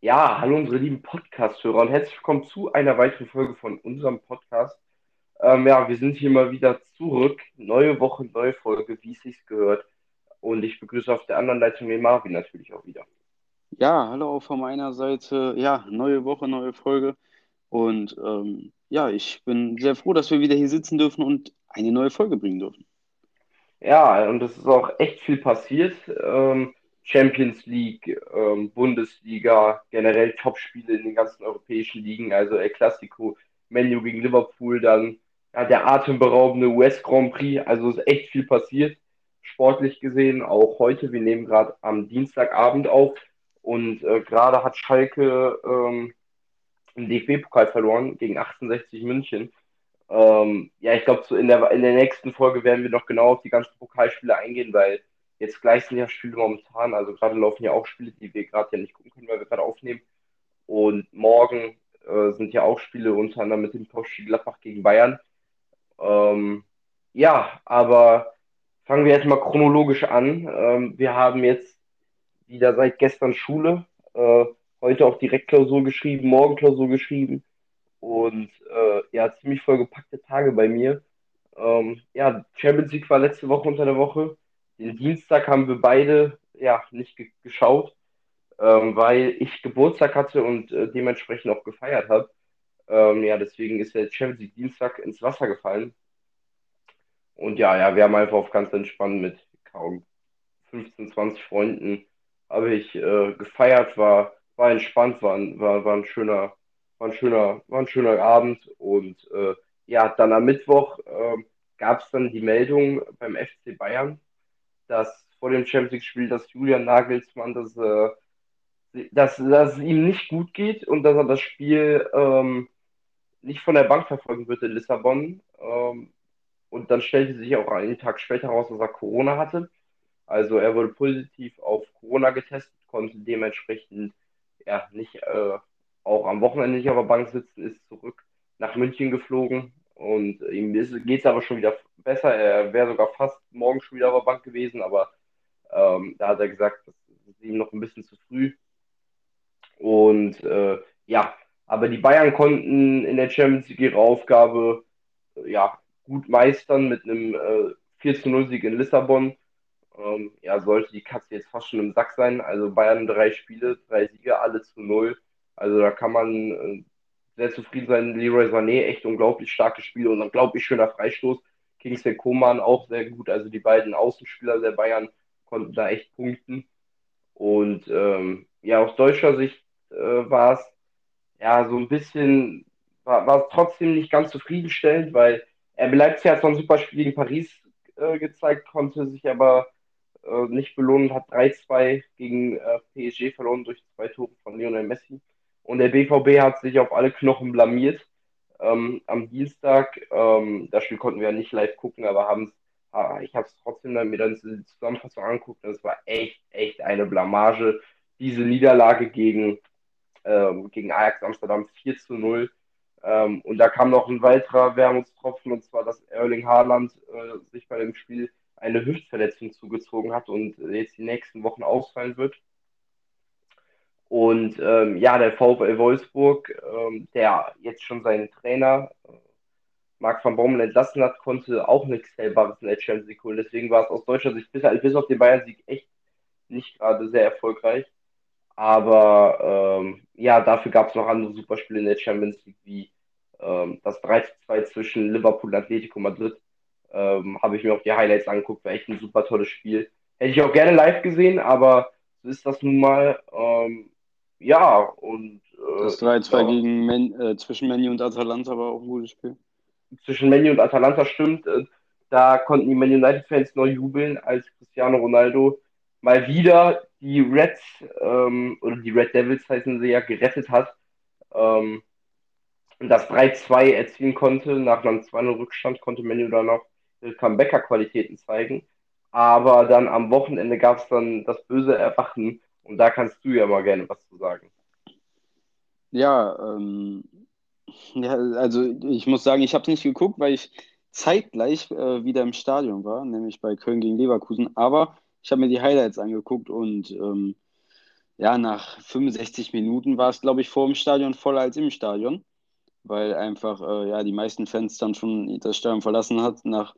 Ja, hallo unsere lieben Podcast-Hörer und herzlich willkommen zu einer weiteren Folge von unserem Podcast. Ähm, ja, wir sind hier mal wieder zurück. Neue Woche, neue Folge, wie es sich gehört. Und ich begrüße auf der anderen Leitung den Marvin natürlich auch wieder. Ja, hallo auch von meiner Seite. Ja, neue Woche, neue Folge. Und ähm, ja, ich bin sehr froh, dass wir wieder hier sitzen dürfen und eine neue Folge bringen dürfen. Ja, und es ist auch echt viel passiert. Ähm, Champions League, ähm, Bundesliga, generell Topspiele in den ganzen europäischen Ligen, also El Clasico, Menu gegen Liverpool, dann ja, der atemberaubende US Grand Prix, also ist echt viel passiert, sportlich gesehen, auch heute, wir nehmen gerade am Dienstagabend auf und äh, gerade hat Schalke ähm, im DFB-Pokal verloren gegen 68 München. Ähm, ja, ich glaube, so in der, in der nächsten Folge werden wir noch genau auf die ganzen Pokalspiele eingehen, weil Jetzt gleich sind ja Spiele momentan, also gerade laufen ja auch Spiele, die wir gerade ja nicht gucken können, weil wir gerade aufnehmen. Und morgen äh, sind ja auch Spiele unter anderem mit dem Tauschspiel Gladbach gegen Bayern. Ähm, ja, aber fangen wir jetzt mal chronologisch an. Ähm, wir haben jetzt wieder seit gestern Schule, äh, heute auch direkt Klausur geschrieben, morgen Klausur geschrieben und äh, ja, ziemlich vollgepackte Tage bei mir. Ähm, ja, Champions League war letzte Woche unter der Woche. Den Dienstag haben wir beide ja nicht ge geschaut, ähm, weil ich Geburtstag hatte und äh, dementsprechend auch gefeiert habe. Ähm, ja, deswegen ist der Champions League Dienstag ins Wasser gefallen. Und ja, ja, wir haben einfach auf ganz entspannt mit kaum 15, 20 Freunden habe ich äh, gefeiert, war, war entspannt, war, war, war ein schöner, war ein schöner, war ein schöner Abend und äh, ja, dann am Mittwoch äh, gab es dann die Meldung beim FC Bayern, dass vor dem Champions League-Spiel, dass Julian Nagelsmann, dass, äh, dass, dass es ihm nicht gut geht und dass er das Spiel ähm, nicht von der Bank verfolgen wird in Lissabon. Ähm, und dann stellte sich auch einen Tag später heraus, dass er Corona hatte. Also er wurde positiv auf Corona getestet, konnte dementsprechend ja nicht äh, auch am Wochenende nicht auf der Bank sitzen, ist zurück nach München geflogen und ihm geht es aber schon wieder besser. Er wäre sogar fast morgen schon wieder auf der Bank gewesen, aber ähm, da hat er gesagt, das ist ihm noch ein bisschen zu früh. Und äh, ja, aber die Bayern konnten in der Champions League ihre Aufgabe äh, ja, gut meistern mit einem äh, 4 zu 0 Sieg in Lissabon. Ähm, ja, sollte die Katze jetzt fast schon im Sack sein. Also Bayern drei Spiele, drei Siege, alle zu null. Also da kann man äh, sehr zufrieden sein. Leroy Sané, echt unglaublich starkes Spiel und unglaublich schöner Freistoß. Kingsley Coman auch sehr gut. Also die beiden Außenspieler der Bayern konnten da echt punkten. Und ähm, ja, aus deutscher Sicht äh, war es ja so ein bisschen, war, es trotzdem nicht ganz zufriedenstellend, weil er Leipzig hat so ein super Spiel gegen Paris äh, gezeigt, konnte sich aber äh, nicht belohnen, hat 3-2 gegen äh, PSG verloren durch zwei Tore von Lionel Messi. Und der BVB hat sich auf alle Knochen blamiert. Ähm, am Dienstag, ähm, das Spiel konnten wir ja nicht live gucken, aber haben ah, ich habe es trotzdem dann mir dann die Zusammenfassung angeguckt es war echt, echt eine Blamage. Diese Niederlage gegen, ähm, gegen Ajax Amsterdam 4 zu 0. Ähm, und da kam noch ein weiterer Wermutstropfen, und zwar, dass Erling Haaland äh, sich bei dem Spiel eine Hüftverletzung zugezogen hat und jetzt die nächsten Wochen ausfallen wird. Und ähm, ja, der VfL Wolfsburg, ähm, der jetzt schon seinen Trainer äh, Marc van Bommel entlassen hat, konnte auch nichts Hellbares in der Champions League holen. Deswegen war es aus deutscher Sicht bis, bis auf den Bayern-Sieg echt nicht gerade sehr erfolgreich. Aber ähm, ja, dafür gab es noch andere Superspiele in der Champions League, wie ähm, das 3-2 zwischen Liverpool und Atletico Madrid. Ähm, Habe ich mir auch die Highlights angeguckt, war echt ein super tolles Spiel. Hätte ich auch gerne live gesehen, aber so ist das nun mal. Ähm, ja, und. Äh, das 3-2 ja. gegen Men, äh, zwischen Menu und Atalanta war auch ein gutes Spiel. Zwischen Menu und Atalanta stimmt. Äh, da konnten die Man United-Fans neu jubeln, als Cristiano Ronaldo mal wieder die Reds, ähm, oder die Red Devils heißen sie ja, gerettet hat. Ähm, und das 3-2 erzielen konnte. Nach einem 2-0-Rückstand konnte Menu dann noch Comebacker-Qualitäten zeigen. Aber dann am Wochenende gab es dann das böse Erwachen und da kannst du ja mal gerne was zu sagen. Ja, ähm, ja also ich muss sagen, ich habe es nicht geguckt, weil ich zeitgleich äh, wieder im Stadion war, nämlich bei Köln gegen Leverkusen. Aber ich habe mir die Highlights angeguckt und ähm, ja, nach 65 Minuten war es, glaube ich, vor dem Stadion voller als im Stadion, weil einfach äh, ja, die meisten Fans dann schon das Stadion verlassen hat. Nach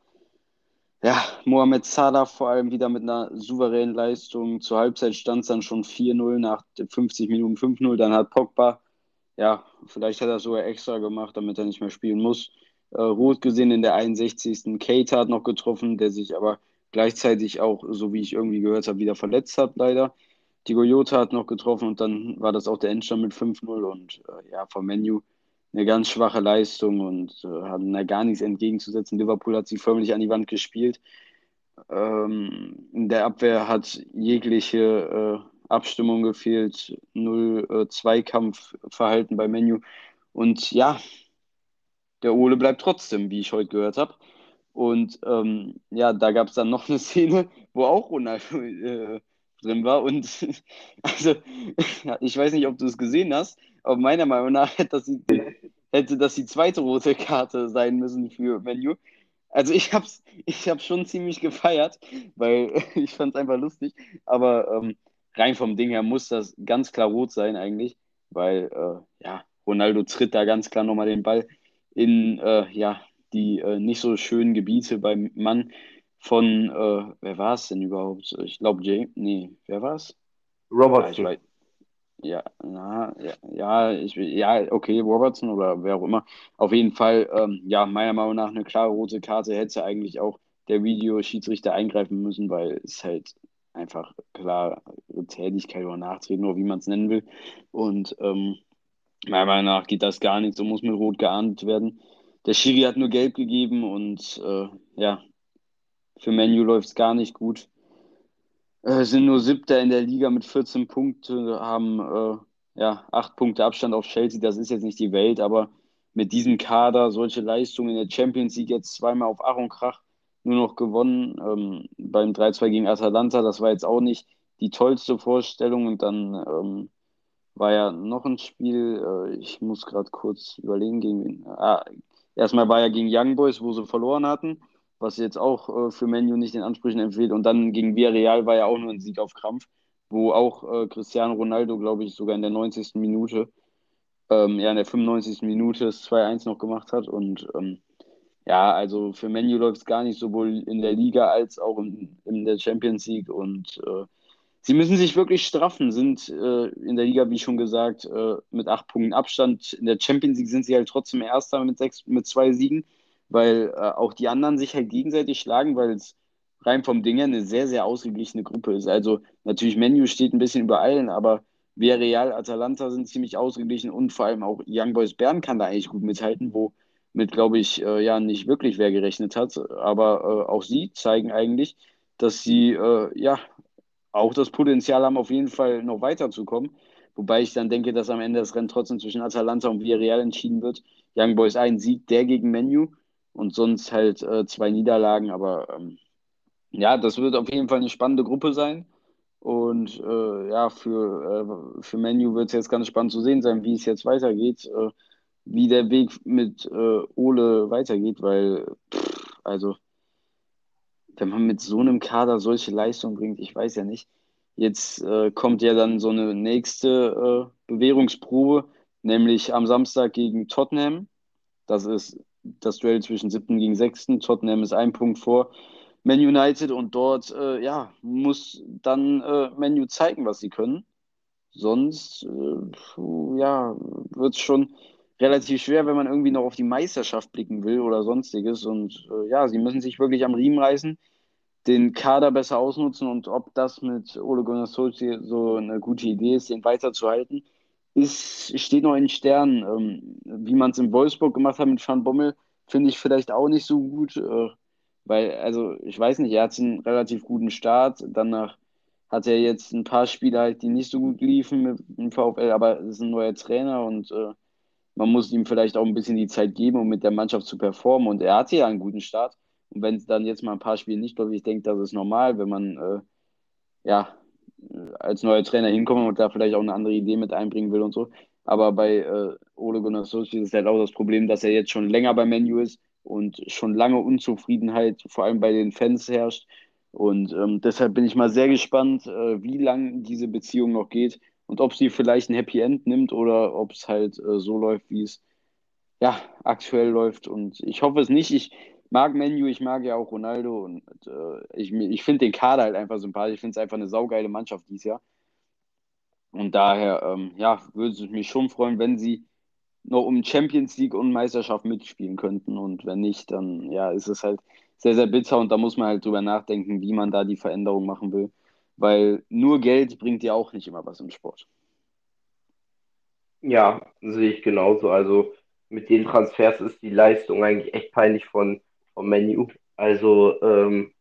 ja, Mohamed Salah vor allem wieder mit einer souveränen Leistung. Zur Halbzeit stand es dann schon 4-0, nach 50 Minuten 5-0. Dann hat Pogba, ja, vielleicht hat er sogar extra gemacht, damit er nicht mehr spielen muss. Äh, rot gesehen in der 61. Kate hat noch getroffen, der sich aber gleichzeitig auch, so wie ich irgendwie gehört habe, wieder verletzt hat, leider. Diego Jota hat noch getroffen und dann war das auch der Endstand mit 5-0 und äh, ja, vom Menu eine ganz schwache Leistung und äh, hatten da gar nichts entgegenzusetzen. Liverpool hat sie förmlich an die Wand gespielt. Ähm, in der Abwehr hat jegliche äh, Abstimmung gefehlt, null äh, Zweikampfverhalten bei Menu. Und ja, der Ole bleibt trotzdem, wie ich heute gehört habe. Und ähm, ja, da gab es dann noch eine Szene, wo auch Ronaldo äh, drin war. Und also, ich weiß nicht, ob du es gesehen hast, aber meiner Meinung nach hätte das, die, hätte das die zweite rote Karte sein müssen für Menu. Also ich hab's, ich hab's schon ziemlich gefeiert, weil ich fand es einfach lustig. Aber ähm, rein vom Ding her muss das ganz klar rot sein eigentlich, weil äh, ja, Ronaldo tritt da ganz klar nochmal den Ball in äh, ja, die äh, nicht so schönen Gebiete beim Mann von, äh, wer war es denn überhaupt? Ich glaube, James, nee, wer war es? Robertson. Ja, ja, na, ja, ja, ich, ja, okay, Robertson oder wer auch immer. Auf jeden Fall, ähm, ja, meiner Meinung nach eine klare rote Karte hätte eigentlich auch der Videoschiedsrichter eingreifen müssen, weil es halt einfach klare Tätigkeit oder Nachtreten oder wie man es nennen will. Und ähm, meiner Meinung nach geht das gar nicht, so muss mit Rot geahndet werden. Der Schiri hat nur Gelb gegeben und äh, ja, für Menu läuft es gar nicht gut. Äh, sind nur Siebter in der Liga mit 14 Punkten, haben äh, ja, 8 Punkte Abstand auf Chelsea. Das ist jetzt nicht die Welt, aber mit diesem Kader solche Leistungen in der Champions League jetzt zweimal auf Ach und Krach nur noch gewonnen. Ähm, beim 3-2 gegen Atalanta, das war jetzt auch nicht die tollste Vorstellung. Und dann ähm, war ja noch ein Spiel, äh, ich muss gerade kurz überlegen, gegen ah, erstmal war ja gegen Young Boys, wo sie verloren hatten was jetzt auch äh, für Menu nicht den Ansprüchen empfiehlt. Und dann gegen Villarreal war ja auch nur ein Sieg auf Krampf, wo auch äh, Cristiano Ronaldo, glaube ich, sogar in der 90. Minute, ähm, ja, in der 95. Minute das 2-1 noch gemacht hat. Und ähm, ja, also für Menu läuft es gar nicht sowohl in der Liga als auch in, in der Champions League. Und äh, sie müssen sich wirklich straffen, sind äh, in der Liga, wie schon gesagt, äh, mit acht Punkten Abstand. In der Champions League sind sie halt trotzdem Erster mit, sechs, mit zwei Siegen weil äh, auch die anderen sich halt gegenseitig schlagen, weil es rein vom Ding her eine sehr, sehr ausgeglichene Gruppe ist. Also natürlich Menu steht ein bisschen über allen, aber Villarreal, Atalanta sind ziemlich ausgeglichen und vor allem auch Young Boys Bern kann da eigentlich gut mithalten, wo mit, glaube ich, äh, ja nicht wirklich wer gerechnet hat. Aber äh, auch sie zeigen eigentlich, dass sie äh, ja auch das Potenzial haben, auf jeden Fall noch weiterzukommen. Wobei ich dann denke, dass am Ende das Rennen trotzdem zwischen Atalanta und Villarreal entschieden wird. Young Boys ein Sieg, der gegen Menu und sonst halt äh, zwei Niederlagen. Aber ähm, ja, das wird auf jeden Fall eine spannende Gruppe sein. Und äh, ja, für, äh, für Menu wird es jetzt ganz spannend zu sehen sein, wie es jetzt weitergeht, äh, wie der Weg mit äh, Ole weitergeht, weil, pff, also, wenn man mit so einem Kader solche Leistungen bringt, ich weiß ja nicht. Jetzt äh, kommt ja dann so eine nächste Bewährungsprobe, nämlich am Samstag gegen Tottenham. Das ist das Duell zwischen siebten gegen sechsten. Tottenham ist ein Punkt vor Man United und dort äh, ja, muss dann äh, Manu zeigen, was sie können. Sonst äh, ja, wird es schon relativ schwer, wenn man irgendwie noch auf die Meisterschaft blicken will oder sonstiges. Und äh, ja, sie müssen sich wirklich am Riemen reißen, den Kader besser ausnutzen und ob das mit Ole Gunnar Solskjaer so eine gute Idee ist, den weiterzuhalten ist, steht noch in Sternen. Ähm, wie man es in Wolfsburg gemacht hat mit Van Bommel, finde ich vielleicht auch nicht so gut. Äh, weil, also, ich weiß nicht, er hat einen relativ guten Start. Danach hat er jetzt ein paar Spiele halt, die nicht so gut liefen mit dem VfL, aber es ist ein neuer Trainer und äh, man muss ihm vielleicht auch ein bisschen die Zeit geben, um mit der Mannschaft zu performen. Und er hatte ja einen guten Start. Und wenn es dann jetzt mal ein paar Spiele nicht läuft, ich denke, das ist normal, wenn man äh, ja als neuer Trainer hinkommen und da vielleicht auch eine andere Idee mit einbringen will und so. Aber bei äh, Ole Gunnar Solskjaer ist halt auch das Problem, dass er jetzt schon länger beim Menu ist, und schon lange Unzufriedenheit, vor allem bei den Fans herrscht. Und ähm, deshalb bin ich mal sehr gespannt, äh, wie lange diese Beziehung noch geht und ob sie vielleicht ein Happy End nimmt oder ob es halt äh, so läuft, wie es ja aktuell läuft. Und ich hoffe es nicht. Ich mag Menu, ich mag ja auch Ronaldo und äh, ich, ich finde den Kader halt einfach sympathisch. Ich finde es einfach eine saugeile Mannschaft dieses Jahr. Und daher, ähm, ja, würde es mich schon freuen, wenn sie noch um Champions League und Meisterschaft mitspielen könnten. Und wenn nicht, dann ja, ist es halt sehr, sehr bitter und da muss man halt drüber nachdenken, wie man da die Veränderung machen will. Weil nur Geld bringt ja auch nicht immer was im Sport. Ja, sehe ich genauso. Also mit den Transfers ist die Leistung eigentlich echt peinlich von, vom Menu. Also, ähm,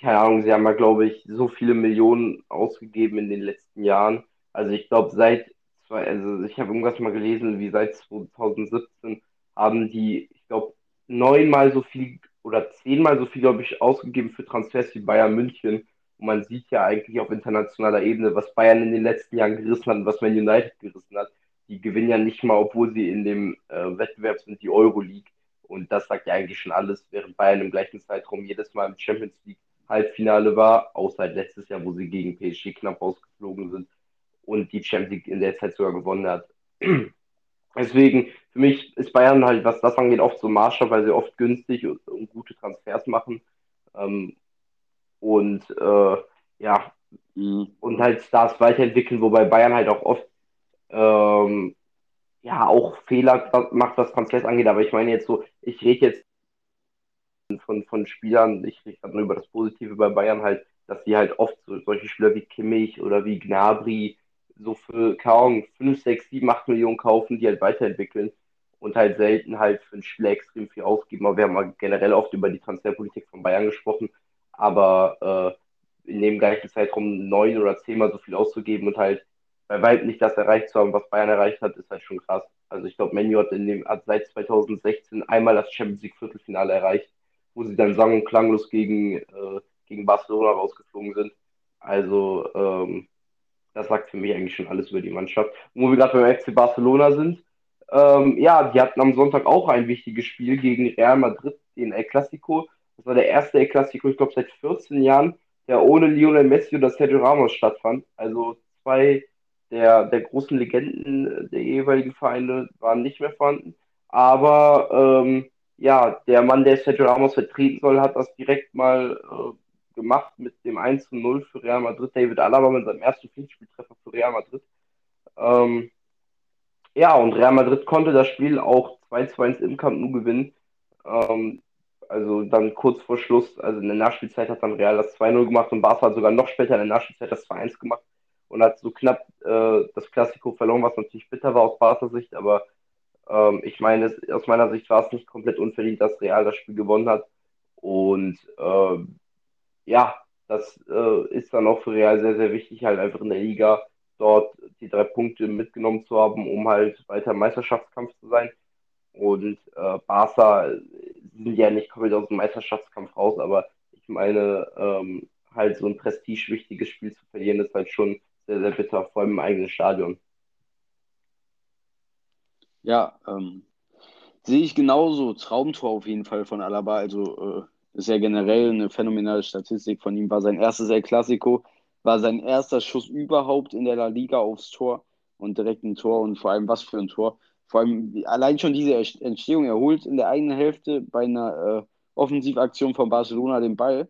keine Ahnung, sie haben ja, glaube ich, so viele Millionen ausgegeben in den letzten Jahren. Also ich glaube, seit zwei, also ich habe irgendwas mal gelesen, wie seit 2017 haben die, ich glaube, neunmal so viel oder zehnmal so viel, glaube ich, ausgegeben für Transfers wie Bayern München. Und man sieht ja eigentlich auf internationaler Ebene, was Bayern in den letzten Jahren gerissen hat und was Man United gerissen hat. Die gewinnen ja nicht mal, obwohl sie in dem äh, Wettbewerb sind, die Euroleague. Und das sagt ja eigentlich schon alles, während Bayern im gleichen Zeitraum jedes Mal im Champions League Halbfinale war, außer halt letztes Jahr, wo sie gegen PSG knapp rausgeflogen sind und die Champions League in der Zeit sogar gewonnen hat. Deswegen, für mich ist Bayern halt, was das angeht, oft so Maßstab, weil sie oft günstig und, und gute Transfers machen. Ähm, und äh, ja, mhm. und halt Stars weiterentwickeln, wobei Bayern halt auch oft ähm, ja auch Fehler macht, was Transfers angeht. Aber ich meine jetzt so, ich rede jetzt von, von Spielern, ich rede gerade nur über das Positive bei Bayern halt, dass sie halt oft so, solche Spieler wie Kimmich oder wie Gnabry so für, kaum 5, 6, 7, 8 Millionen kaufen, die halt weiterentwickeln und halt selten halt für einen Spieler extrem viel ausgeben. Aber wir haben mal generell oft über die Transferpolitik von Bayern gesprochen, aber äh, in dem gleichen Zeitraum neun oder zehnmal so viel auszugeben und halt bei weitem nicht das erreicht zu haben, was Bayern erreicht hat, ist halt schon krass. Also ich glaube, Menu hat, in dem, hat seit 2016 einmal das Champions League Viertelfinale erreicht, wo sie dann sang- und klanglos gegen, äh, gegen Barcelona rausgeflogen sind. Also ähm, das sagt für mich eigentlich schon alles über die Mannschaft. Und wo wir gerade beim FC Barcelona sind, ähm, ja, die hatten am Sonntag auch ein wichtiges Spiel gegen Real Madrid, den El Clasico. Das war der erste El Clasico, ich glaube, seit 14 Jahren, der ohne Lionel Messi oder Sergio Ramos stattfand. Also zwei der, der großen Legenden der jeweiligen Vereine waren nicht mehr vorhanden. Aber ähm, ja, der Mann, der Sergio Ramos vertreten soll, hat das direkt mal äh, gemacht mit dem 1 zu 0 für Real Madrid. David Alaba mit seinem ersten Pflichtspieltreffer für Real Madrid. Ähm, ja, und Real Madrid konnte das Spiel auch 2 zu 1 im Camp Nou gewinnen. Ähm, also dann kurz vor Schluss, also in der Nachspielzeit hat dann Real das 2-0 gemacht und Barca hat sogar noch später in der Nachspielzeit das 2-1 gemacht und hat so knapp äh, das Klassiko verloren, was natürlich bitter war aus Barca Sicht, aber ähm, ich meine, es, aus meiner Sicht war es nicht komplett unverdient, dass Real das Spiel gewonnen hat und äh, ja, das äh, ist dann auch für Real sehr, sehr wichtig, halt einfach in der Liga dort die drei Punkte mitgenommen zu haben, um halt weiter im Meisterschaftskampf zu sein. Und äh, Barca sind ja nicht komplett aus dem Meisterschaftskampf raus, aber ich meine, ähm, halt so ein prestigewichtiges Spiel zu verlieren, ist halt schon sehr, sehr bitter, vor allem im eigenen Stadion. Ja, ähm, sehe ich genauso. Traumtor auf jeden Fall von Alaba. Also äh, ist generell eine phänomenale Statistik von ihm. War sein erstes El Clasico, war sein erster Schuss überhaupt in der La Liga aufs Tor und direkt ein Tor und vor allem was für ein Tor. Vor allem allein schon diese Entstehung, er holt in der eigenen Hälfte bei einer äh, Offensivaktion von Barcelona den Ball,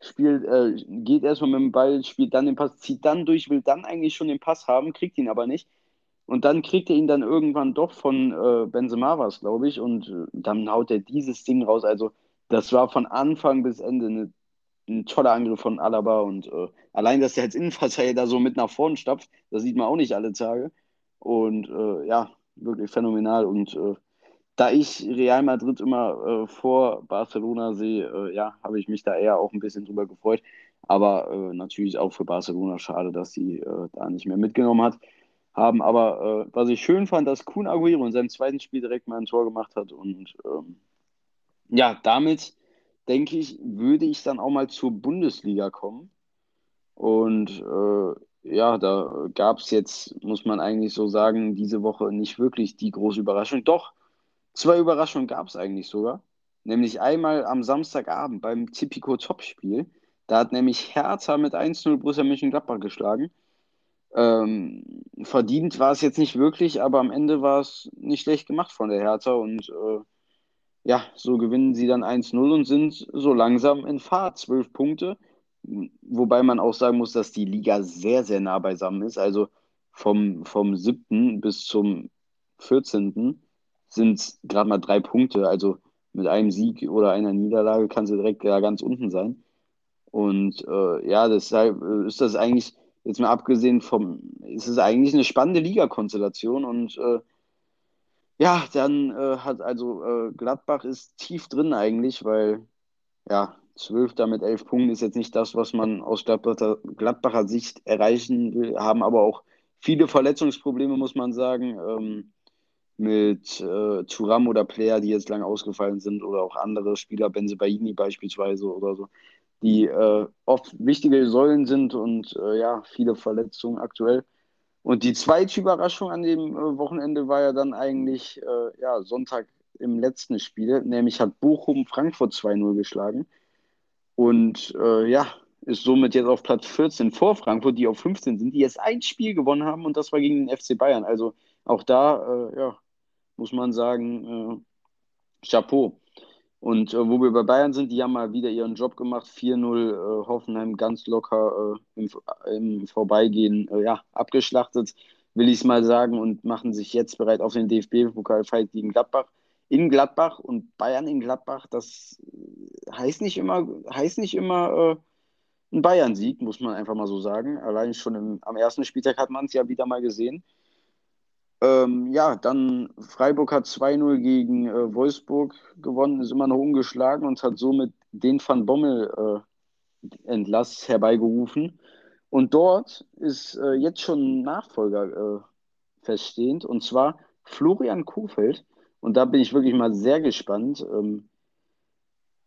spielt, äh, geht erstmal mit dem Ball, spielt dann den Pass, zieht dann durch, will dann eigentlich schon den Pass haben, kriegt ihn aber nicht. Und dann kriegt er ihn dann irgendwann doch von äh, Benzema was, glaube ich, und äh, dann haut er dieses Ding raus. Also das war von Anfang bis Ende eine, ein toller Angriff von Alaba und äh, allein, dass er als Innenverteidiger da so mit nach vorn stapft, das sieht man auch nicht alle Tage. Und äh, ja, wirklich phänomenal. Und äh, da ich Real Madrid immer äh, vor Barcelona sehe, äh, ja, habe ich mich da eher auch ein bisschen drüber gefreut. Aber äh, natürlich auch für Barcelona schade, dass sie da nicht mehr mitgenommen hat haben. Aber was ich schön fand, dass Kun Aguero in seinem zweiten Spiel direkt mal ein Tor gemacht hat und ähm, ja, damit denke ich, würde ich dann auch mal zur Bundesliga kommen. Und äh, ja, da gab es jetzt, muss man eigentlich so sagen, diese Woche nicht wirklich die große Überraschung. Doch, zwei Überraschungen gab es eigentlich sogar. Nämlich einmal am Samstagabend beim Tipico Topspiel. Da hat nämlich Hertha mit 1-0 Borussia Mönchengladbach geschlagen. Ähm, verdient war es jetzt nicht wirklich, aber am Ende war es nicht schlecht gemacht von der Hertha und äh, ja, so gewinnen sie dann 1-0 und sind so langsam in Fahrt. Zwölf Punkte, wobei man auch sagen muss, dass die Liga sehr, sehr nah beisammen ist. Also vom, vom 7. bis zum 14. sind es gerade mal drei Punkte. Also mit einem Sieg oder einer Niederlage kannst du direkt ja ganz unten sein. Und äh, ja, deshalb ist das eigentlich jetzt mal abgesehen vom, ist es eigentlich eine spannende Liga-Konstellation und äh, ja, dann äh, hat also äh, Gladbach ist tief drin eigentlich, weil ja, Zwölfter mit elf Punkten ist jetzt nicht das, was man aus Gladbacher, Gladbacher Sicht erreichen will, haben aber auch viele Verletzungsprobleme, muss man sagen, ähm, mit äh, Turam oder Player, die jetzt lange ausgefallen sind oder auch andere Spieler, Benze Baini beispielsweise oder so die äh, oft wichtige Säulen sind und äh, ja, viele Verletzungen aktuell. Und die zweite Überraschung an dem äh, Wochenende war ja dann eigentlich äh, ja, Sonntag im letzten Spiel, nämlich hat Bochum Frankfurt 2-0 geschlagen und äh, ja, ist somit jetzt auf Platz 14 vor Frankfurt, die auf 15 sind, die jetzt ein Spiel gewonnen haben und das war gegen den FC Bayern. Also auch da, ja, muss man sagen, Chapeau. Und äh, wo wir bei Bayern sind, die haben mal wieder ihren Job gemacht. 4-0 äh, Hoffenheim ganz locker äh, im, im, Vorbeigehen äh, ja, abgeschlachtet, will ich es mal sagen, und machen sich jetzt bereit auf den DFB-Pokalfight gegen Gladbach. In Gladbach und Bayern in Gladbach, das heißt nicht immer, heißt nicht immer äh, ein Bayern-Sieg, muss man einfach mal so sagen. Allein schon im, am ersten Spieltag hat man es ja wieder mal gesehen. Ähm, ja, dann Freiburg hat 2-0 gegen äh, Wolfsburg gewonnen, ist immer noch ungeschlagen und hat somit den Van Bommel äh, Entlass herbeigerufen. Und dort ist äh, jetzt schon ein Nachfolger äh, feststehend, und zwar Florian Kofeld. Und da bin ich wirklich mal sehr gespannt. Ähm,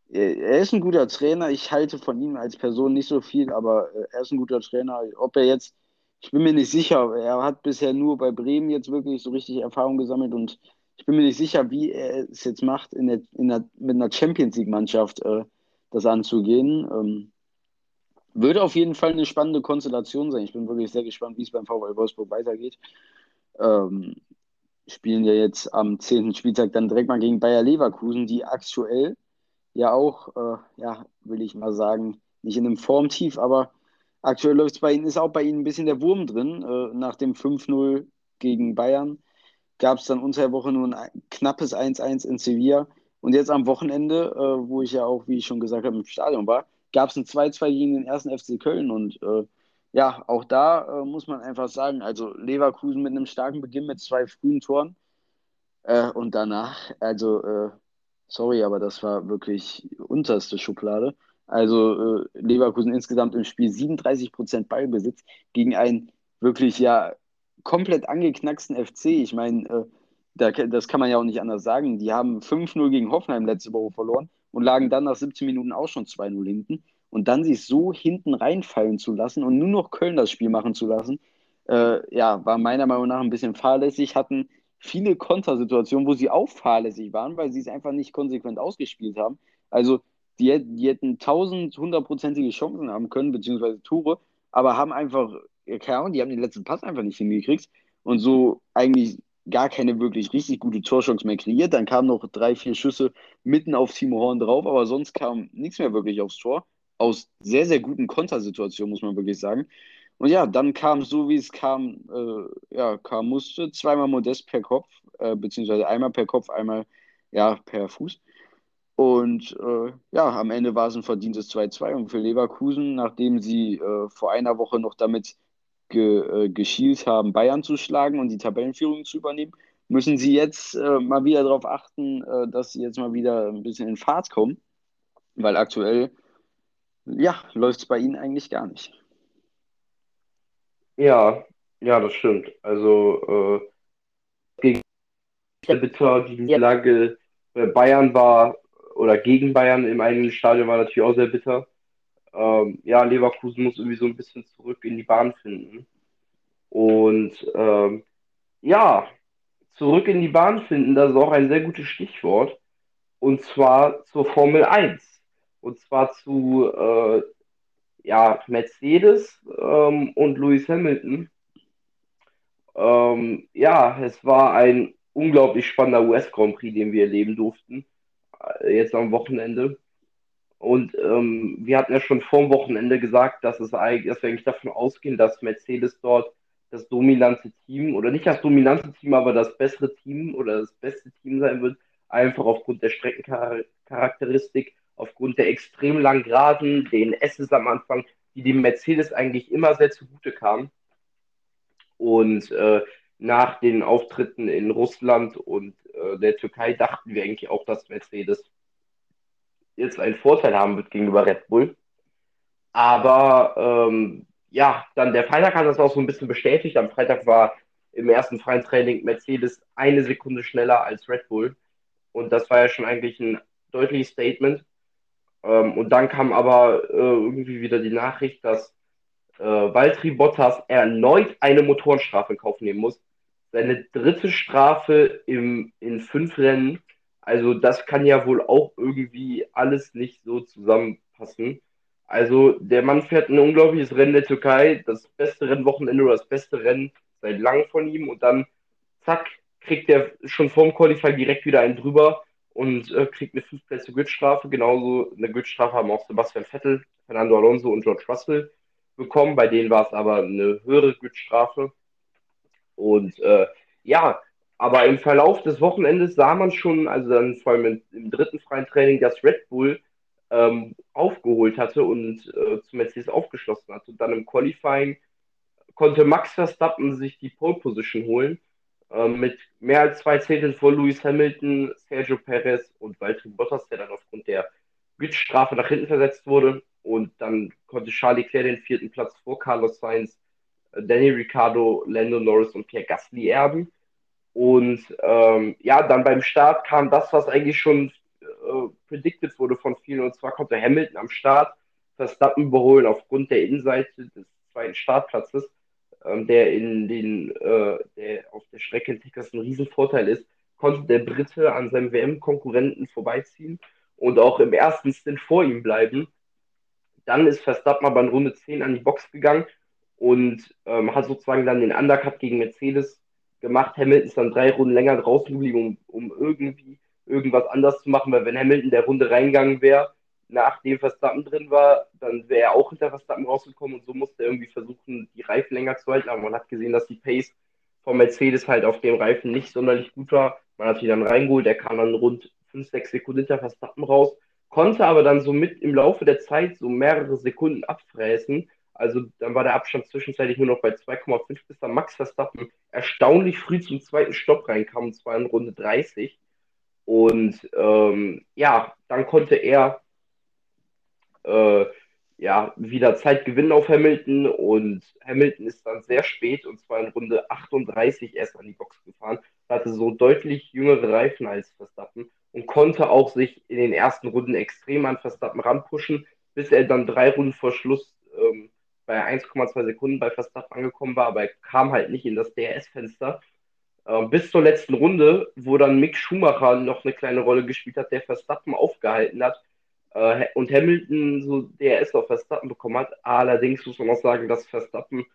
er ist ein guter Trainer. Ich halte von ihm als Person nicht so viel, aber äh, er ist ein guter Trainer. Ob er jetzt ich bin mir nicht sicher. Er hat bisher nur bei Bremen jetzt wirklich so richtig Erfahrung gesammelt und ich bin mir nicht sicher, wie er es jetzt macht, in der, in der, mit einer Champions League-Mannschaft äh, das anzugehen. Ähm, würde auf jeden Fall eine spannende Konstellation sein. Ich bin wirklich sehr gespannt, wie es beim VW Wolfsburg weitergeht. Ähm, spielen ja jetzt am 10. Spieltag dann direkt mal gegen Bayer Leverkusen, die aktuell ja auch, äh, ja, will ich mal sagen, nicht in einem Formtief, aber Aktuell läuft es bei Ihnen, ist auch bei Ihnen ein bisschen der Wurm drin. Äh, nach dem 5-0 gegen Bayern gab es dann unter der Woche nur ein knappes 1-1 in Sevilla. Und jetzt am Wochenende, äh, wo ich ja auch, wie ich schon gesagt habe, im Stadion war, gab es ein 2-2 gegen den ersten FC Köln. Und äh, ja, auch da äh, muss man einfach sagen, also Leverkusen mit einem starken Beginn mit zwei frühen Toren. Äh, und danach, also, äh, sorry, aber das war wirklich unterste Schublade. Also äh, Leverkusen insgesamt im Spiel 37% Ballbesitz gegen einen wirklich ja komplett angeknacksten FC. Ich meine, äh, da, das kann man ja auch nicht anders sagen. Die haben 5-0 gegen Hoffenheim letzte Woche verloren und lagen dann nach 17 Minuten auch schon 2-0 hinten. Und dann sich so hinten reinfallen zu lassen und nur noch Köln das Spiel machen zu lassen, äh, ja, war meiner Meinung nach ein bisschen fahrlässig, hatten viele Kontersituationen, wo sie auch fahrlässig waren, weil sie es einfach nicht konsequent ausgespielt haben. Also die, die hätten tausend hundertprozentige Chancen haben können, beziehungsweise Tore, aber haben einfach, keine Ahnung, die haben den letzten Pass einfach nicht hingekriegt und so eigentlich gar keine wirklich richtig gute Torchance mehr kreiert. Dann kamen noch drei, vier Schüsse mitten auf Timo Horn drauf, aber sonst kam nichts mehr wirklich aufs Tor. Aus sehr, sehr guten Kontersituationen, muss man wirklich sagen. Und ja, dann kam so, wie es kam, äh, ja, kam musste, zweimal Modest per Kopf, äh, beziehungsweise einmal per Kopf, einmal ja, per Fuß. Und äh, ja, am Ende war es ein verdientes 2-2 und für Leverkusen, nachdem sie äh, vor einer Woche noch damit ge, äh, geschielt haben, Bayern zu schlagen und die Tabellenführung zu übernehmen, müssen sie jetzt äh, mal wieder darauf achten, äh, dass sie jetzt mal wieder ein bisschen in Fahrt kommen, weil aktuell, ja, läuft es bei ihnen eigentlich gar nicht. Ja, ja, das stimmt. Also, äh, gegen der Bitter, die Niederlage bei Bayern war oder gegen Bayern im eigenen Stadion war natürlich auch sehr bitter. Ähm, ja, Leverkusen muss irgendwie so ein bisschen zurück in die Bahn finden. Und ähm, ja, zurück in die Bahn finden, das ist auch ein sehr gutes Stichwort. und zwar zur Formel 1. Und zwar zu äh, ja, Mercedes ähm, und Lewis Hamilton. Ähm, ja, es war ein unglaublich spannender US Grand Prix, den wir erleben durften, jetzt am Wochenende. Und ähm, wir hatten ja schon vor dem Wochenende gesagt, dass, es eigentlich, dass wir eigentlich davon ausgehen, dass Mercedes dort das dominante Team oder nicht das dominante Team, aber das bessere Team oder das beste Team sein wird, einfach aufgrund der Streckencharakteristik, aufgrund der extrem langen Geraden, den S's am Anfang, die dem Mercedes eigentlich immer sehr zugute kamen. Und äh, nach den Auftritten in Russland und äh, der Türkei dachten wir eigentlich auch, dass Mercedes jetzt einen Vorteil haben wird gegenüber Red Bull. Aber ähm, ja, dann der Freitag hat das auch so ein bisschen bestätigt. Am Freitag war im ersten freien Training Mercedes eine Sekunde schneller als Red Bull. Und das war ja schon eigentlich ein deutliches Statement. Ähm, und dann kam aber äh, irgendwie wieder die Nachricht, dass äh, Valtteri Bottas erneut eine Motorenstrafe in Kauf nehmen muss. Seine dritte Strafe im, in fünf Rennen. Also das kann ja wohl auch irgendwie alles nicht so zusammenpassen. Also der Mann fährt ein unglaubliches Rennen der Türkei, das beste Rennwochenende oder das beste Rennen seit langem von ihm und dann zack, kriegt er schon vorm Qualify direkt wieder einen drüber und äh, kriegt eine fünfplätze Gridstrafe. Genauso eine Gridstrafe haben auch Sebastian Vettel, Fernando Alonso und George Russell bekommen. Bei denen war es aber eine höhere Gridstrafe. Und äh, ja, aber im Verlauf des Wochenendes sah man schon, also dann vor allem im, im dritten freien Training, dass Red Bull ähm, aufgeholt hatte und äh, zu Mercedes aufgeschlossen hat. Und dann im Qualifying konnte Max Verstappen sich die Pole Position holen äh, mit mehr als zwei Zehnteln vor Lewis Hamilton, Sergio Perez und Valtteri Bottas, der dann aufgrund der Gridstrafe nach hinten versetzt wurde. Und dann konnte Charles Leclerc den vierten Platz vor Carlos Sainz, Danny Ricciardo, Lando Norris und Pierre Gasly erben. Und ähm, ja, dann beim Start kam das, was eigentlich schon äh, predicted wurde von vielen. Und zwar konnte Hamilton am Start Verstappen überholen aufgrund der Innenseite des zweiten Startplatzes, ähm, der in den, äh, der auf der Strecke in Texas ein Riesenvorteil ist, konnte der Brite an seinem WM-Konkurrenten vorbeiziehen und auch im ersten Stint vor ihm bleiben. Dann ist Verstappen aber in Runde 10 an die Box gegangen und ähm, hat sozusagen dann den Undercut gegen Mercedes gemacht. Hamilton ist dann drei Runden länger draußen geblieben, um, um irgendwie irgendwas anders zu machen, weil wenn Hamilton der Runde reingegangen wäre, nachdem Verstappen drin war, dann wäre er auch hinter Verstappen rausgekommen und so musste er irgendwie versuchen, die Reifen länger zu halten. Aber man hat gesehen, dass die Pace von Mercedes halt auf dem Reifen nicht sonderlich gut war. Man hat ihn dann reingeholt, er kam dann rund 5, 6 Sekunden hinter Verstappen raus, konnte aber dann so mit im Laufe der Zeit so mehrere Sekunden abfräsen. Also dann war der Abstand zwischenzeitlich nur noch bei 2,5, bis dann Max Verstappen erstaunlich früh zum zweiten Stopp reinkam, und zwar in Runde 30. Und ähm, ja, dann konnte er äh, ja, wieder Zeit gewinnen auf Hamilton und Hamilton ist dann sehr spät und zwar in Runde 38 erst an die Box gefahren, hatte so deutlich jüngere Reifen als Verstappen und konnte auch sich in den ersten Runden extrem an Verstappen ranpushen, bis er dann drei Runden vor Schluss ähm, bei 1,2 Sekunden bei Verstappen angekommen war, aber er kam halt nicht in das DRS-Fenster äh, bis zur letzten Runde, wo dann Mick Schumacher noch eine kleine Rolle gespielt hat, der Verstappen aufgehalten hat äh, und Hamilton so DRS auf Verstappen bekommen hat. Allerdings muss man auch sagen, dass Verstappen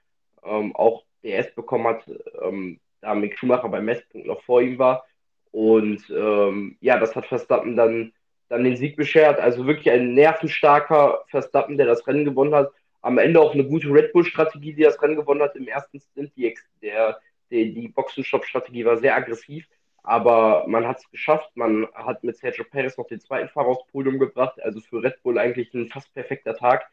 ähm, auch DRS bekommen hat, ähm, da Mick Schumacher beim Messpunkt noch vor ihm war. Und ähm, ja, das hat Verstappen dann, dann den Sieg beschert. Also wirklich ein nervenstarker Verstappen, der das Rennen gewonnen hat. Am Ende auch eine gute Red Bull-Strategie, die das Rennen gewonnen hat im ersten Stint. Die, der die, die Boxenstopp-Strategie war sehr aggressiv, aber man hat es geschafft. Man hat mit Sergio Perez noch den zweiten Fahrer aufs Podium gebracht. Also für Red Bull eigentlich ein fast perfekter Tag.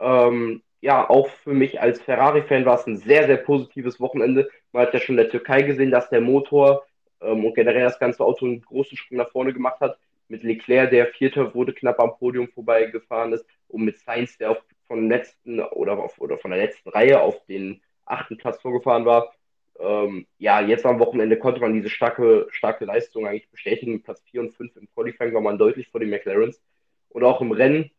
Ähm, ja, auch für mich als Ferrari-Fan war es ein sehr, sehr positives Wochenende. Man hat ja schon in der Türkei gesehen, dass der Motor ähm, und generell das ganze Auto einen großen Sprung nach vorne gemacht hat. Mit Leclerc, der Vierter wurde, knapp am Podium vorbeigefahren ist. Und mit Sainz, der auf, von, letzten, oder, auf, oder von der letzten Reihe auf den achten Platz vorgefahren war ähm, ja, jetzt am Wochenende konnte man diese starke, starke Leistung eigentlich bestätigen. Platz 4 und 5 im Qualifying war man deutlich vor den McLarens. Und auch im Rennen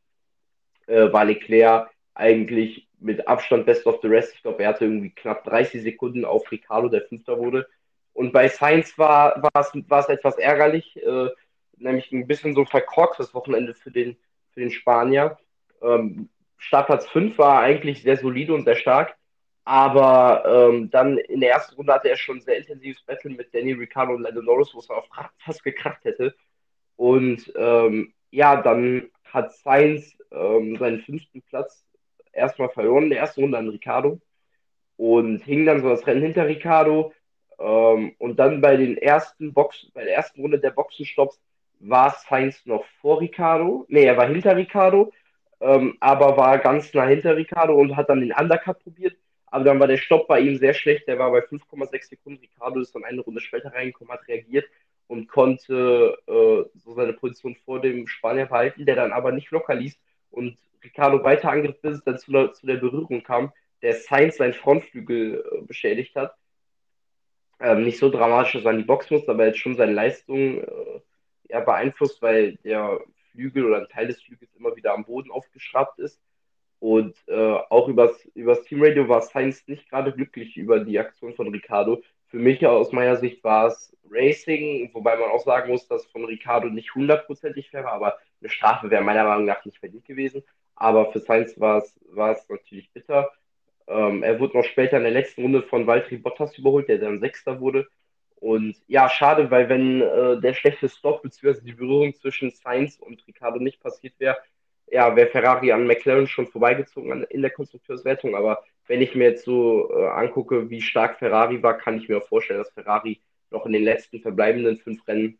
äh, war Leclerc eigentlich mit Abstand best of the rest. Ich glaube, er hatte irgendwie knapp 30 Sekunden auf Ricardo, der Fünfter wurde. Und bei Sainz war, war, es, war es etwas ärgerlich. Äh, nämlich ein bisschen so ein verkorkstes Wochenende für den, für den Spanier. Ähm, Startplatz 5 war eigentlich sehr solide und sehr stark, aber ähm, dann in der ersten Runde hatte er schon ein sehr intensives Battle mit Danny Ricciardo und Lando Norris, wo es auch fast gekracht hätte. Und ähm, ja, dann hat Sainz ähm, seinen fünften Platz erstmal verloren in der ersten Runde an Ricciardo und hing dann so das Rennen hinter Ricciardo. Ähm, und dann bei den ersten Box, bei der ersten Runde der Boxenstopps war Sainz noch vor Ricciardo. Nee, er war hinter Ricciardo, ähm, aber war ganz nah hinter Ricciardo und hat dann den Undercut probiert. Aber dann war der Stopp bei ihm sehr schlecht. Der war bei 5,6 Sekunden. Ricciardo ist dann eine Runde später reingekommen, hat reagiert und konnte äh, so seine Position vor dem Spanier behalten, der dann aber nicht locker ließ und Ricciardo weiter angriff, bis es dann zu, der, zu der Berührung kam, der Sainz seinen Frontflügel äh, beschädigt hat. Ähm, nicht so dramatisch, dass er an die Box muss, aber jetzt schon seine Leistung äh, ja, beeinflusst, weil der Flügel oder ein Teil des Flügels immer wieder am Boden aufgeschraubt ist. Und äh, auch übers, übers Teamradio war Sainz nicht gerade glücklich über die Aktion von Ricardo. Für mich aus meiner Sicht war es Racing, wobei man auch sagen muss, dass von Ricardo nicht hundertprozentig fair war, aber eine Strafe wäre meiner Meinung nach nicht verdient gewesen. Aber für Sainz war es, war es natürlich bitter. Ähm, er wurde noch später in der letzten Runde von Valtteri Bottas überholt, der dann Sechster wurde. Und ja, schade, weil wenn äh, der schlechte Stop bzw. die Berührung zwischen Sainz und Ricardo nicht passiert wäre, ja, wäre Ferrari an McLaren schon vorbeigezogen in der Konstrukteurswertung. Aber wenn ich mir jetzt so äh, angucke, wie stark Ferrari war, kann ich mir auch vorstellen, dass Ferrari noch in den letzten verbleibenden fünf Rennen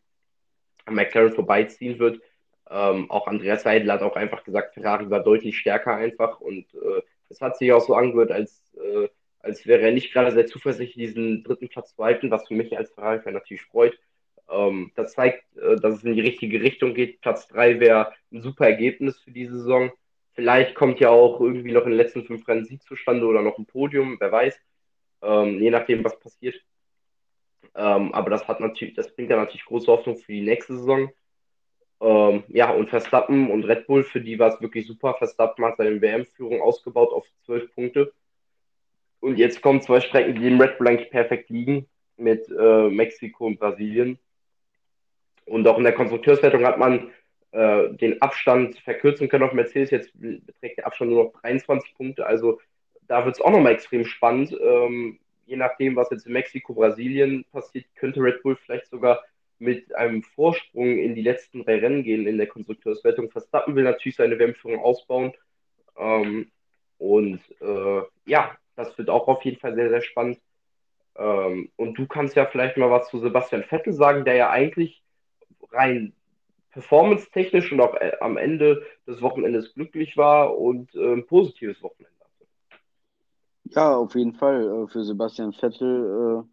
an McLaren vorbeiziehen wird. Ähm, auch Andreas Seidel hat auch einfach gesagt, Ferrari war deutlich stärker einfach und äh, es hat sich auch so angehört, als, äh, als wäre er nicht gerade sehr zuversichtlich, diesen dritten Platz zu halten, was für mich als Ferrari-Fan natürlich freut. Ähm, das zeigt, äh, dass es in die richtige Richtung geht. Platz 3 wäre ein super Ergebnis für die Saison. Vielleicht kommt ja auch irgendwie noch in den letzten fünf Rennen Sieg zustande oder noch ein Podium, wer weiß. Ähm, je nachdem, was passiert. Ähm, aber das hat natürlich, das bringt ja natürlich große Hoffnung für die nächste Saison. Ähm, ja, und Verstappen und Red Bull, für die war es wirklich super. Verstappen hat seine WM-Führung ausgebaut auf zwölf Punkte. Und jetzt kommen zwei Strecken, die dem Red Bull eigentlich perfekt liegen, mit äh, Mexiko und Brasilien. Und auch in der Konstrukteurswertung hat man äh, den Abstand verkürzen können auf Mercedes. Jetzt beträgt der Abstand nur noch 23 Punkte. Also da wird es auch nochmal extrem spannend. Ähm, je nachdem, was jetzt in Mexiko, Brasilien passiert, könnte Red Bull vielleicht sogar mit einem Vorsprung in die letzten drei Rennen gehen in der Konstrukteurswertung. Verstappen will natürlich seine WM-Führung ausbauen. Ähm, und äh, ja, das wird auch auf jeden Fall sehr, sehr spannend. Ähm, und du kannst ja vielleicht mal was zu Sebastian Vettel sagen, der ja eigentlich rein performance-technisch und auch äh, am Ende des Wochenendes glücklich war und äh, ein positives Wochenende hatte. Ja, auf jeden Fall. Äh, für Sebastian Vettel,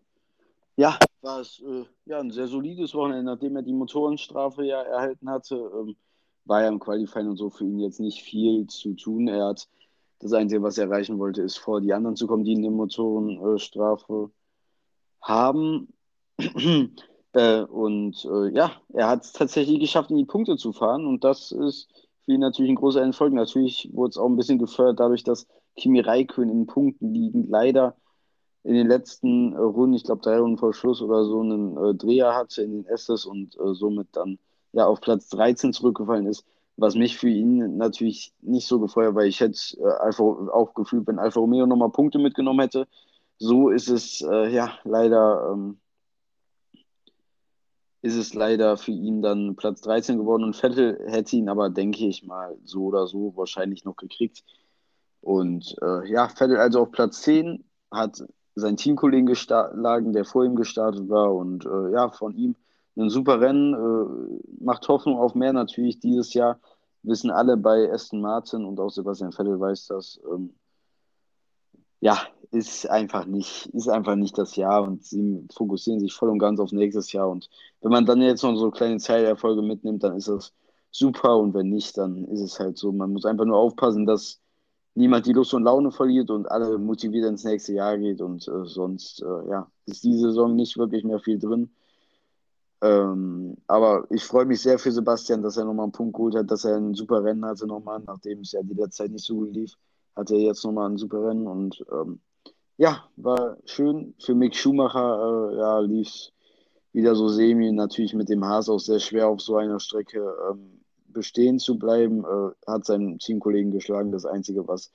äh, ja, war es äh, ja, ein sehr solides Wochenende, nachdem er die Motorenstrafe ja erhalten hatte. Ähm, war ja im Qualifying und so für ihn jetzt nicht viel zu tun. Er hat das Einzige, was er erreichen wollte, ist vor die anderen zu kommen, die eine Motorenstrafe haben. Äh, und äh, ja, er hat es tatsächlich geschafft, in die Punkte zu fahren. Und das ist für ihn natürlich ein großer Erfolg. Natürlich wurde es auch ein bisschen gefördert dadurch, dass Kimi Räikkönen in Punkten liegen. Leider in den letzten äh, Runden, ich glaube drei Runden vor Schluss oder so, einen äh, Dreher hatte in den Estes und äh, somit dann ja auf Platz 13 zurückgefallen ist. Was mich für ihn natürlich nicht so gefeuert, weil ich hätte äh, einfach auch gefühlt, wenn Alfa Romeo nochmal Punkte mitgenommen hätte. So ist es äh, ja leider ähm, ist es leider für ihn dann Platz 13 geworden und Vettel hätte ihn aber, denke ich mal, so oder so wahrscheinlich noch gekriegt. Und äh, ja, Vettel also auf Platz 10 hat seinen Teamkollegen geschlagen, der vor ihm gestartet war und äh, ja, von ihm ein super Rennen, äh, macht Hoffnung auf mehr natürlich dieses Jahr. Wissen alle bei Aston Martin und auch Sebastian Vettel weiß das. Ähm, ja, ist einfach nicht, ist einfach nicht das Jahr und sie fokussieren sich voll und ganz auf nächstes Jahr. Und wenn man dann jetzt noch so kleine Zeilerfolge mitnimmt, dann ist das super und wenn nicht, dann ist es halt so. Man muss einfach nur aufpassen, dass niemand die Lust und Laune verliert und alle motiviert ins nächste Jahr geht und äh, sonst äh, ja, ist die Saison nicht wirklich mehr viel drin. Ähm, aber ich freue mich sehr für Sebastian, dass er nochmal einen Punkt geholt hat, dass er ein super Rennen hatte nochmal, nachdem es ja die Zeit nicht so gut lief, hat er jetzt nochmal ein super Rennen und ähm, ja, war schön. Für Mick Schumacher äh, ja, lief wieder so semi, natürlich mit dem Haas auch sehr schwer auf so einer Strecke ähm, bestehen zu bleiben. Äh, hat seinen Teamkollegen geschlagen. Das Einzige, was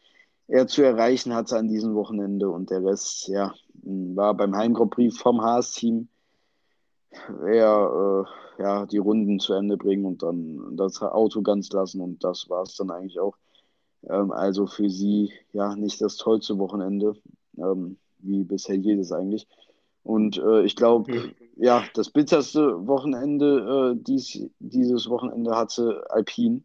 er zu erreichen hatte an diesem Wochenende und der Rest, ja, war beim Heim Grand Prix vom Haas-Team eher äh, ja, die Runden zu Ende bringen und dann das Auto ganz lassen und das war es dann eigentlich auch. Ähm, also für sie ja nicht das tollste Wochenende, ähm, wie bisher jedes eigentlich. Und äh, ich glaube, hm. ja, das bitterste Wochenende äh, dies, dieses Wochenende hatte Alpine.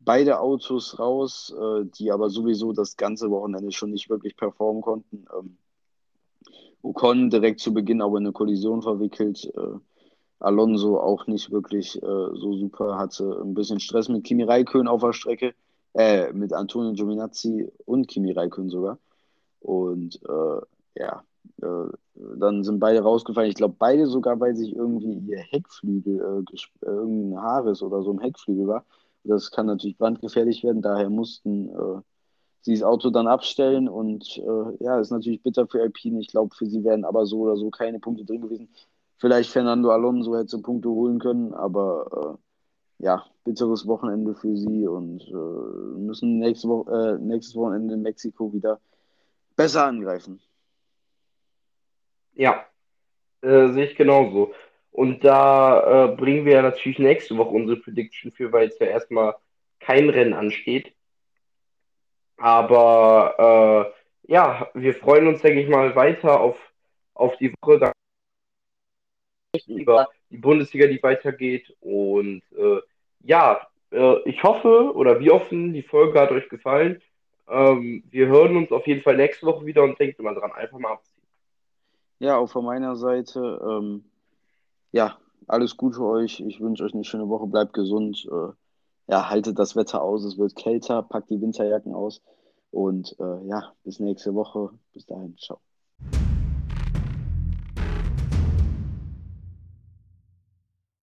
Beide Autos raus, äh, die aber sowieso das ganze Wochenende schon nicht wirklich performen konnten. Ähm, Ocon direkt zu Beginn aber in eine Kollision verwickelt. Äh, Alonso auch nicht wirklich äh, so super, hatte ein bisschen Stress mit Kimi Räikkönen auf der Strecke, äh, mit Antonio Giovinazzi und Kimi Räikkönen sogar. Und äh, ja, äh, dann sind beide rausgefallen. Ich glaube, beide sogar, weil sich irgendwie ihr Heckflügel, äh, irgendein Haares oder so im Heckflügel war. Das kann natürlich brandgefährlich werden, daher mussten äh, sie das Auto dann abstellen und äh, ja, ist natürlich bitter für Alpine. Ich glaube, für sie wären aber so oder so keine Punkte drin gewesen. Vielleicht Fernando Alonso hätte Punkte holen können, aber äh, ja, bitteres Wochenende für sie und äh, müssen nächste Wo äh, nächstes Wochenende in Mexiko wieder besser angreifen. Ja, äh, sehe ich genauso. Und da äh, bringen wir natürlich nächste Woche unsere Prediction für, weil jetzt ja erstmal kein Rennen ansteht. Aber äh, ja, wir freuen uns, denke ich mal, weiter auf, auf die Woche. Über die Bundesliga, die weitergeht. Und äh, ja, äh, ich hoffe oder wir hoffen, die Folge hat euch gefallen. Ähm, wir hören uns auf jeden Fall nächste Woche wieder und denkt immer dran, einfach mal abziehen. Ja, auch von meiner Seite, ähm, ja, alles gut für euch. Ich wünsche euch eine schöne Woche, bleibt gesund. Äh, ja, haltet das Wetter aus, es wird kälter, packt die Winterjacken aus und äh, ja, bis nächste Woche. Bis dahin, ciao.